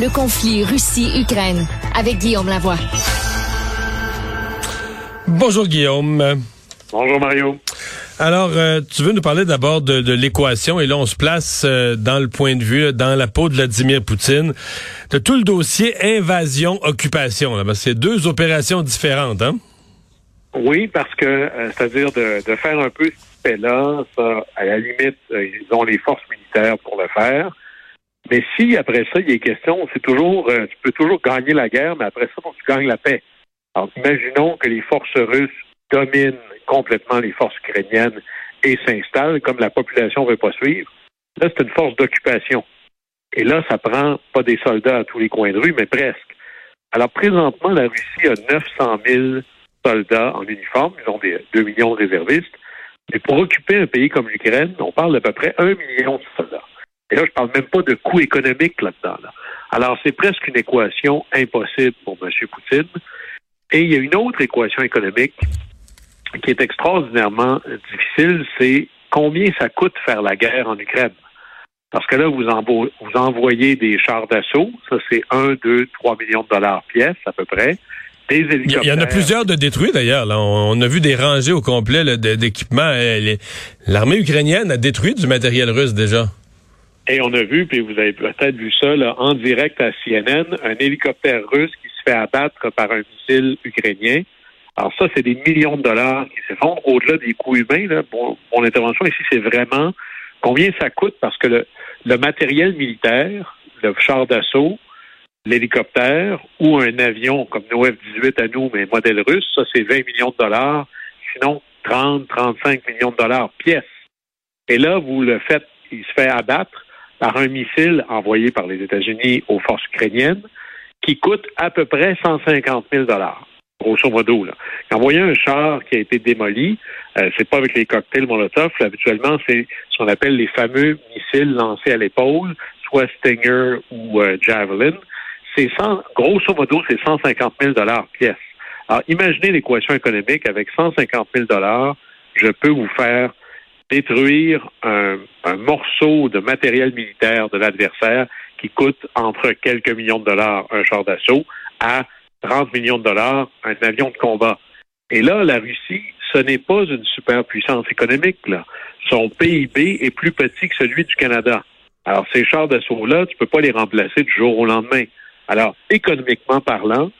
Le conflit Russie-Ukraine avec Guillaume Lavoie. Bonjour Guillaume. Bonjour Mario. Alors, euh, tu veux nous parler d'abord de, de l'équation et là, on se place euh, dans le point de vue, dans la peau de Vladimir Poutine, de tout le dossier invasion-occupation. C'est deux opérations différentes, hein? Oui, parce que, euh, c'est-à-dire de, de, faire un peu ce qu'il fait là, ça, à la limite, ils ont les forces militaires pour le faire. Mais si après ça, il est question, c'est toujours, tu peux toujours gagner la guerre, mais après ça, tu gagnes la paix. Alors, imaginons que les forces russes dominent complètement les forces ukrainiennes et s'installent, comme la population ne veut pas suivre. Là, c'est une force d'occupation. Et là, ça prend pas des soldats à tous les coins de rue, mais presque. Alors, présentement, la Russie a 900 000 soldats en uniforme. Ils ont des 2 millions de réservistes. Mais pour occuper un pays comme l'Ukraine, on parle d'à peu près 1 million de soldats. Et là, je parle même pas de coût économique là-dedans. Là. Alors, c'est presque une équation impossible pour M. Poutine. Et il y a une autre équation économique qui est extraordinairement difficile, c'est combien ça coûte faire la guerre en Ukraine. Parce que là, vous, vous envoyez des chars d'assaut, ça c'est 1, 2, 3 millions de dollars pièce à peu près. Des hélicoptères. Il y en a plusieurs de détruits d'ailleurs. On, a vu des rangées au complet d'équipements. Euh, l'armée ukrainienne a détruit du matériel russe déjà. Et on a vu, puis vous avez peut-être vu ça là, en direct à CNN, un hélicoptère russe qui se fait abattre par un missile ukrainien. Alors ça, c'est des millions de dollars qui s'effondrent. Au-delà des coûts humains, là, bon, mon intervention ici, c'est vraiment combien ça coûte parce que le, le matériel militaire, le char d'assaut, l'hélicoptère ou un avion comme nos F-18 à nous, mais modèle russe, ça c'est 20 millions de dollars, sinon 30, 35 millions de dollars pièce. Et là, vous le faites, il se fait abattre par un missile envoyé par les États-Unis aux forces ukrainiennes qui coûte à peu près 150 000 dollars grosso modo. Là. Quand vous voyez un char qui a été démoli, euh, c'est pas avec les cocktails Molotov. habituellement, c'est ce qu'on appelle les fameux missiles lancés à l'épaule, soit Stinger ou euh, Javelin. C'est grosso modo, c'est 150 000 dollars pièce. Alors, imaginez l'équation économique avec 150 000 dollars, je peux vous faire détruire un, un morceau de matériel militaire de l'adversaire qui coûte entre quelques millions de dollars un char d'assaut à 30 millions de dollars un avion de combat. Et là, la Russie, ce n'est pas une superpuissance économique. Là. Son PIB est plus petit que celui du Canada. Alors, ces chars d'assaut-là, tu ne peux pas les remplacer du jour au lendemain. Alors, économiquement parlant,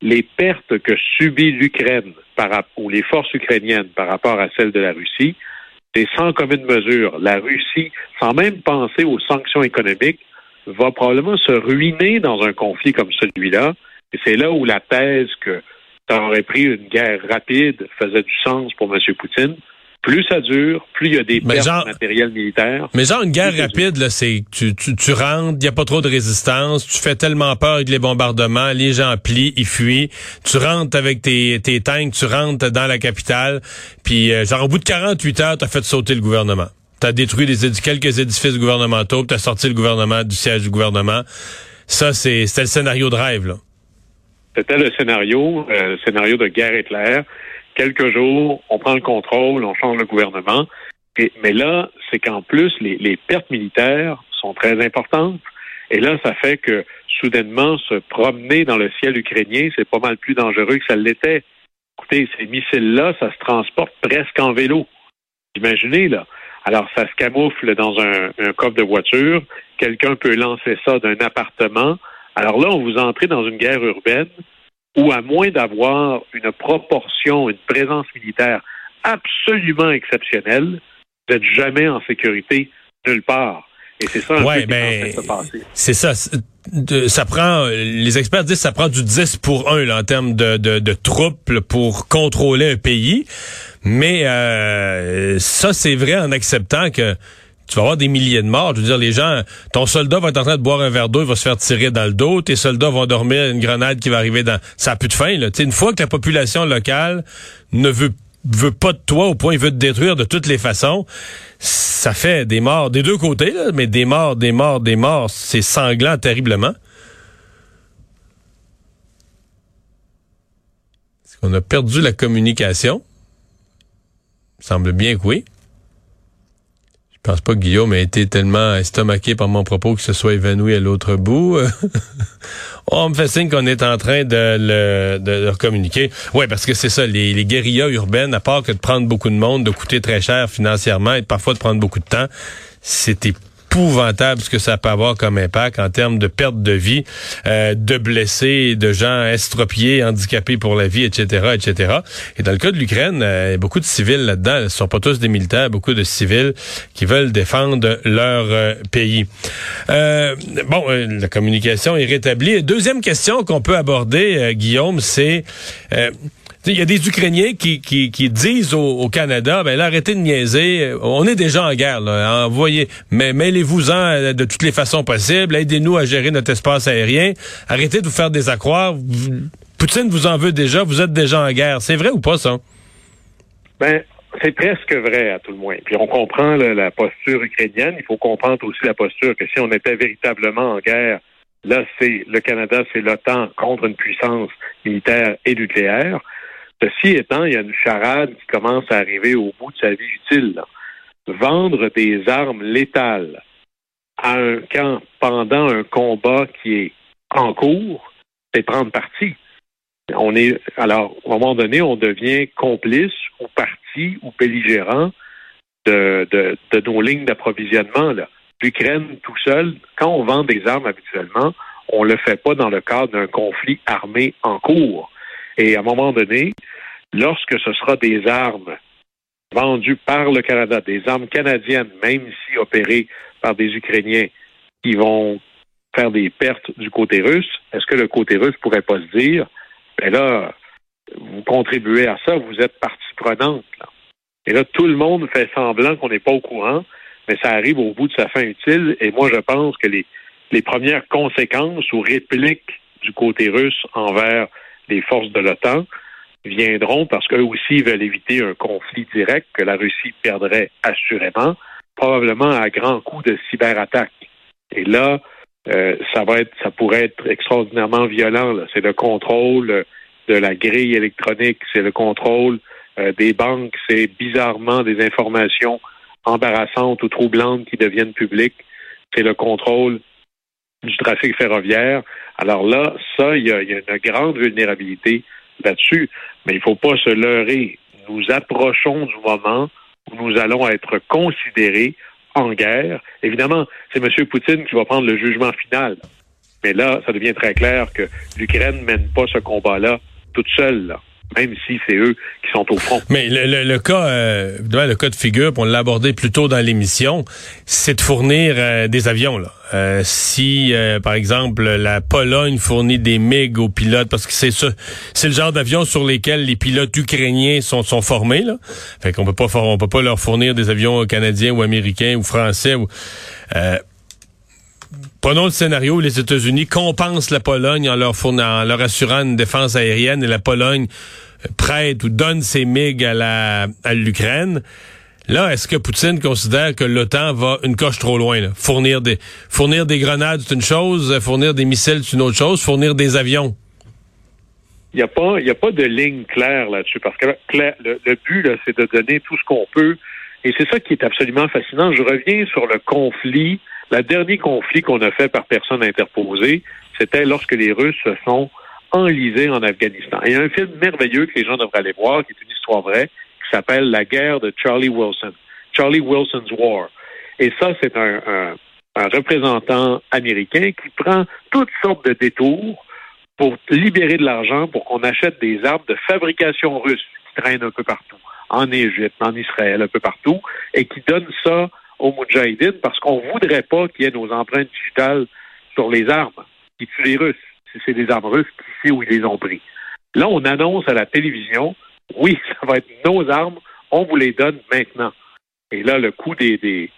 les pertes que subit l'Ukraine ou les forces ukrainiennes par rapport à celles de la Russie, c'est sans commune mesure. La Russie, sans même penser aux sanctions économiques, va probablement se ruiner dans un conflit comme celui-là et c'est là où la thèse que ça aurait pris une guerre rapide faisait du sens pour M. Poutine. Plus ça dure, plus il y a des pertes genre, matériel militaire. Mais genre une guerre rapide, là, c'est tu, tu, tu rentres, il n'y a pas trop de résistance, tu fais tellement peur avec les bombardements, les gens plient, ils fuient. Tu rentres avec tes, tes tanks, tu rentres dans la capitale, puis euh, genre au bout de 48 heures, tu as fait sauter le gouvernement. Tu as détruit les quelques édifices gouvernementaux, tu as sorti le gouvernement du siège du gouvernement. Ça, c'est c'était le scénario de rêve, là. C'était le scénario, euh, le scénario de guerre éclair. Quelques jours, on prend le contrôle, on change le gouvernement. Mais là, c'est qu'en plus, les, les, pertes militaires sont très importantes. Et là, ça fait que soudainement, se promener dans le ciel ukrainien, c'est pas mal plus dangereux que ça l'était. Écoutez, ces missiles-là, ça se transporte presque en vélo. Imaginez, là. Alors, ça se camoufle dans un, un coffre de voiture. Quelqu'un peut lancer ça d'un appartement. Alors là, on vous entrez dans une guerre urbaine où, à moins d'avoir une proportion, une présence militaire absolument exceptionnelle, vous n'êtes jamais en sécurité nulle part. Et c'est ça un ouais, peu ben, qui est en train de se passer. C'est ça. de- ça prend, les experts disent que ça prend du 10 pour 1 là, en termes de, de, de troupes là, pour contrôler un pays. Mais euh, ça, c'est vrai en acceptant que tu vas avoir des milliers de morts. Je veux dire, les gens, ton soldat va être en train de boire un verre d'eau, il va se faire tirer dans le dos. Tes soldats vont dormir une grenade qui va arriver dans... Ça a plus de fin. Là. Une fois que la population locale ne veut veut pas de toi au point il veut te détruire de toutes les façons, ça fait des morts des deux côtés, là, mais des morts, des morts, des morts, c'est sanglant terriblement. Est-ce qu'on a perdu la communication? Il semble bien que oui. Je pense pas que Guillaume a été tellement estomaqué par mon propos que ce soit évanoui à l'autre bout. On me fait signe qu'on est en train de le, de communiquer. Oui, parce que c'est ça, les, les guérillas urbaines, à part que de prendre beaucoup de monde, de coûter très cher financièrement et parfois de prendre beaucoup de temps, c'est épouvantable ce que ça peut avoir comme impact en termes de perte de vie, euh, de blessés, de gens estropiés, handicapés pour la vie, etc., etc. Et dans le cas de l'Ukraine, euh, beaucoup de civils là-dedans. Ce sont pas tous des militaires, beaucoup de civils qui veulent défendre leur euh, pays. Euh, bon, euh, la communication est rétablie. Deuxième question qu'on peut aborder, euh, Guillaume, c'est il y a des Ukrainiens qui, qui, qui disent au, au Canada, ben là, arrêtez de niaiser, on est déjà en guerre, là. envoyez, mais mêlez-vous-en de toutes les façons possibles, aidez-nous à gérer notre espace aérien, arrêtez de vous faire des accroires. Poutine vous en veut déjà, vous êtes déjà en guerre. C'est vrai ou pas, ça? Ben, c'est presque vrai, à tout le moins. Puis on comprend là, la posture ukrainienne. Il faut comprendre aussi la posture que si on était véritablement en guerre, là, c'est le Canada, c'est l'OTAN contre une puissance militaire et nucléaire. Ceci étant, il y a une charade qui commence à arriver au bout de sa vie utile. Vendre des armes létales à un camp pendant un combat qui est en cours, c'est prendre parti. On est alors à un moment donné, on devient complice ou parti ou belligérant de, de, nos lignes d'approvisionnement. L'Ukraine tout seul, quand on vend des armes habituellement, on le fait pas dans le cadre d'un conflit armé en cours. Et à un moment donné, lorsque ce sera des armes vendues par le Canada, des armes canadiennes, même si opérées par des Ukrainiens, qui vont faire des pertes du côté russe, est-ce que le côté russe pourrait pas se dire, ben là, vous contribuez à ça, vous êtes partie prenante. Et là, tout le monde fait semblant qu'on n'est pas au courant, mais ça arrive au bout de sa fin utile. Et moi, je pense que les premières conséquences ou répliques du côté russe envers les forces de l'OTAN viendront parce qu'eux aussi veulent éviter un conflit direct que la Russie perdrait assurément, probablement à grand coup de cyberattaque. Et là, euh, ça va être, ça pourrait être extraordinairement violent. C'est le contrôle de la grille électronique, c'est le contrôle euh, des banques, c'est bizarrement des informations embarrassantes ou troublantes qui deviennent publiques, c'est le contrôle du trafic ferroviaire. Alors là, ça, il y a, une grande vulnérabilité là-dessus, mais il ne faut pas se leurrer. Nous approchons du moment où nous allons être considérés en guerre. Évidemment, c'est M. Poutine qui va prendre le jugement final. Mais là, ça devient très clair que l'Ukraine ne mène pas ce combat-là toute seule, même si c'est eux qui sont au front. Mais le, le- le cas, euh, le cas de figure, on l'a abordé plus tôt dans l'émission, c'est de fournir euh, des avions. Là. Euh, si, euh, par exemple, la Pologne fournit des MiG aux pilotes, parce que c'est ça, c'est le genre d'avions sur lesquels les pilotes ukrainiens sont, sont formés. Là. Fait qu'on peut pas, on peut pas leur fournir des avions canadiens ou américains ou français. Ou, euh, Prenons le scénario où les États-Unis compensent la Pologne en leur, fournant, en leur assurant une défense aérienne et la Pologne euh, prête ou donne ses MiG à la à l'Ukraine. Là, est-ce que Poutine considère que l'OTAN va une coche trop loin? Fournir des fournir des grenades, c'est une chose, euh, fournir des missiles, c'est une autre chose, fournir des avions? Il n'y a pas, a pas de ligne claire là-dessus parce que le, but, c'est de donner tout ce qu'on peut. Et c'est ça qui est absolument fascinant. Je reviens sur le conflit. Le dernier conflit qu'on a fait par personne interposée, c'était lorsque les Russes se sont enlisés en Afghanistan. Il y a un film merveilleux que les gens devraient aller voir, qui est une histoire vraie, qui s'appelle La guerre de Charlie Wilson, Charlie Wilson's War. Et ça, c'est un représentant américain qui prend toutes sortes de détours pour libérer de l'argent pour qu'on achète des armes de fabrication russe qui traînent un peu partout, en Égypte, en Israël, un peu partout, et qui donne ça aux parce qu'on voudrait pas qu'il y ait nos empreintes digitales sur les armes qui tuent les Russes. Si c'est des armes russes, qui sait où ils les ont pris. Là, on annonce à la télévision, oui, ça va être nos armes, on vous les donne maintenant. Et là, le coût des, des,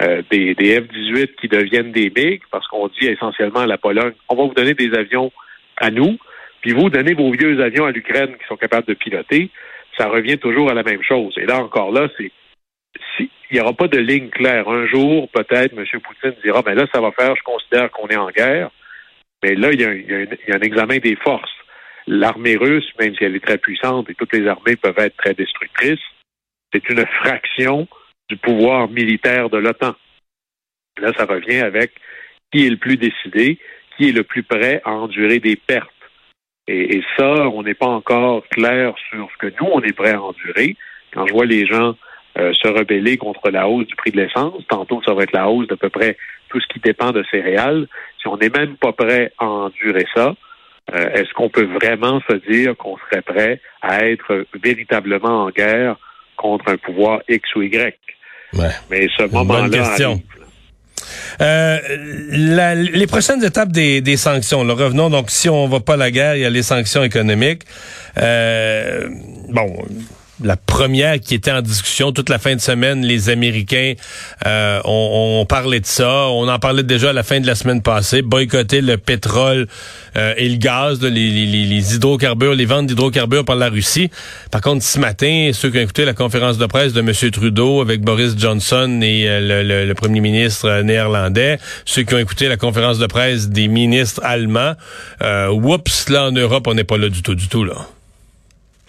euh, des, des F-18 qui deviennent des MiG, parce qu'on dit essentiellement à la Pologne, on va vous donner des avions à nous, puis vous donnez vos vieux avions à l'Ukraine qui sont capables de piloter, ça revient toujours à la même chose. Et là, encore là, c'est s'il n'y aura pas de ligne claire. Un jour, peut-être, M. Poutine dira, ben là, ça va faire, je considère qu'on est en guerre. Mais là, il y, a un examen des forces. L'armée russe, même si elle est très puissante et toutes les armées peuvent être très destructrices, c'est une fraction du pouvoir militaire de l'OTAN. Là, ça revient avec qui est le plus décidé, qui est le plus prêt à endurer des pertes. Et, ça, on n'est pas encore clair sur ce que nous, on est prêt à endurer. Quand je vois les gens euh, se rebeller contre la hausse du prix de l'essence, tantôt ça va être la hausse d'à peu près tout ce qui dépend de céréales. Si on n'est même pas prêt à endurer ça, euh, est-ce qu'on peut vraiment se dire qu'on serait prêt à être véritablement en guerre contre un pouvoir X ou Y? Mais ce moment-là euh, les prochaines étapes des, des sanctions. Là, revenons donc si on va pas à la guerre, il y a les sanctions économiques. Euh, bon, la première qui était en discussion toute la fin de semaine. Les Américains euh, ont, parlé de ça. On en parlait déjà à la fin de la semaine passée. Boycotter le pétrole euh, et le gaz, les, hydrocarbures, les ventes d'hydrocarbures par la Russie. Par contre, ce matin, ceux qui ont écouté la conférence de presse de M. Trudeau avec Boris Johnson et euh, le, premier ministre néerlandais, ceux qui ont écouté la conférence de presse des ministres allemands, euh, oups, là en Europe, on n'est pas là du tout, du tout là.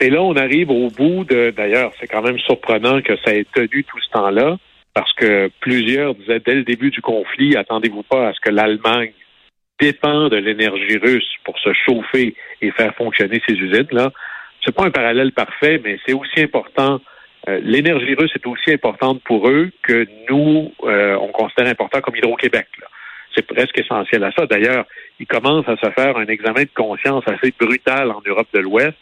Et là, on arrive au bout de, d'ailleurs, c'est quand même surprenant que ça ait tenu tout ce temps-là, parce que plusieurs disaient dès le début du conflit, attendez-vous pas à ce que l'Allemagne dépend de l'énergie russe pour se chauffer et faire fonctionner ses usines. Là, c'est pas un parallèle parfait, mais c'est aussi important. Euh, l'énergie russe est aussi importante pour eux que nous, euh, on considère important comme Hydro-Québec. C'est presque essentiel à ça. D'ailleurs, il commence à se faire un examen de conscience assez brutal en Europe de l'Ouest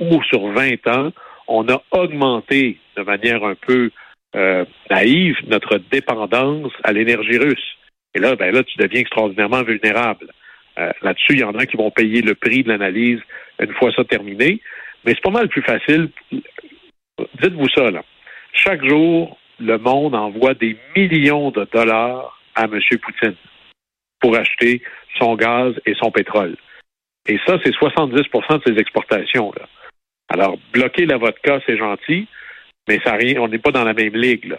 où sur 20 ans, on a augmenté de manière un peu euh, naïve notre dépendance à l'énergie russe. Et là, ben là, tu deviens extraordinairement vulnérable. Euh, là-dessus, il y en a qui vont payer le prix de l'analyse une fois ça terminé. Mais c'est pas mal plus facile. Dites-vous ça, là. Chaque jour, le monde envoie des millions de dollars à M. Poutine pour acheter son gaz et son pétrole. Et ça, c'est 70% de ses exportations. Alors, bloquer la vodka, c'est gentil, mais ça rien, on n'est pas dans la même ligue.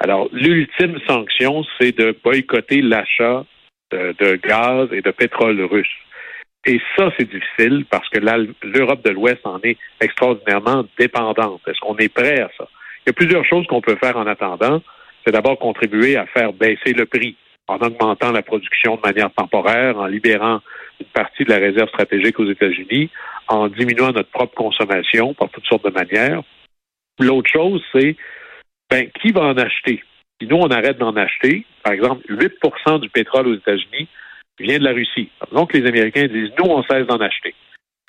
Alors, l'ultime sanction, c'est de boycotter l'achat de, gaz et de pétrole russe. Et ça, c'est difficile parce que l'Europe de l'Ouest en est extraordinairement dépendante. Est-ce qu'on est prêt à ça? Il y a plusieurs choses qu'on peut faire en attendant. C'est d'abord contribuer à faire baisser le prix en augmentant la production de manière temporaire, en libérant une partie de la réserve stratégique aux États-Unis, en diminuant notre propre consommation par toutes sortes de manières. L'autre chose, c'est ben, qui va en acheter? Si nous, on arrête d'en acheter, par exemple, 8% du pétrole aux États-Unis vient de la Russie. Donc, les Américains disent, nous, on cesse d'en acheter.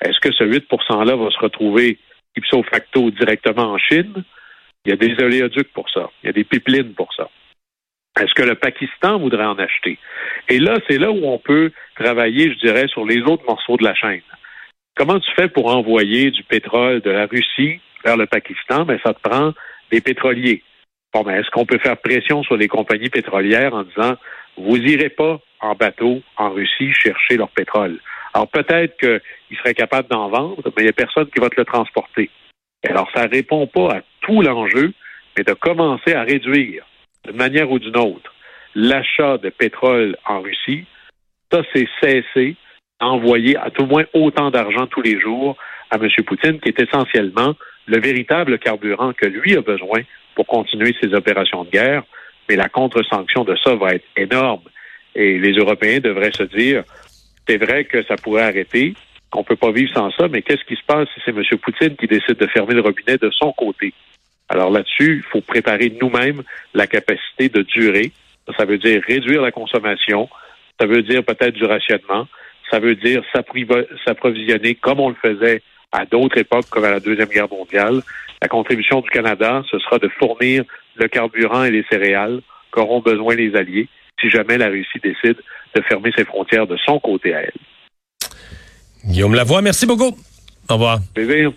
Est-ce que ce 8 %-là va se retrouver ipso facto directement en Chine? Il y a des oléoducs pour ça. Il y a des pipelines pour ça. Est-ce que le Pakistan voudrait en acheter? Et là, c'est là où on peut travailler, je dirais, sur les autres morceaux de la chaîne. Comment tu fais pour envoyer du pétrole de la Russie vers le Pakistan? Ben, ça te prend des pétroliers. Bon, ben, est-ce qu'on peut faire pression sur les compagnies pétrolières en disant, vous irez pas en bateau en Russie chercher leur pétrole? Alors, peut-être qu'ils seraient capables d'en vendre, mais il n'y a personne qui va te le transporter. Alors, ça répond pas à tout l'enjeu, mais de commencer à réduire d'une manière ou d'une autre, l'achat de pétrole en Russie, ça, c'est cessé d'envoyer à tout moins autant d'argent tous les jours à M. Poutine, qui est essentiellement le véritable carburant que lui a besoin pour continuer ses opérations de guerre. Mais la contre-sanction de ça va être énorme. Et les Européens devraient se dire, c'est vrai que ça pourrait arrêter, qu'on ne peut pas vivre sans ça, mais qu'est-ce qui se passe si c'est M. Poutine qui décide de fermer le robinet de son côté? Alors là-dessus, il faut préparer nous-mêmes la capacité de durer. Ça veut dire réduire la consommation, ça veut dire peut-être du rationnement, ça veut dire s'approvisionner comme on le faisait à d'autres époques, comme à la Deuxième Guerre mondiale. La contribution du Canada, ce sera de fournir le carburant et les céréales qu'auront besoin les Alliés si jamais la Russie décide de fermer ses frontières de son côté à elle. Guillaume Lavoie, merci beaucoup. Au revoir. Plaisir.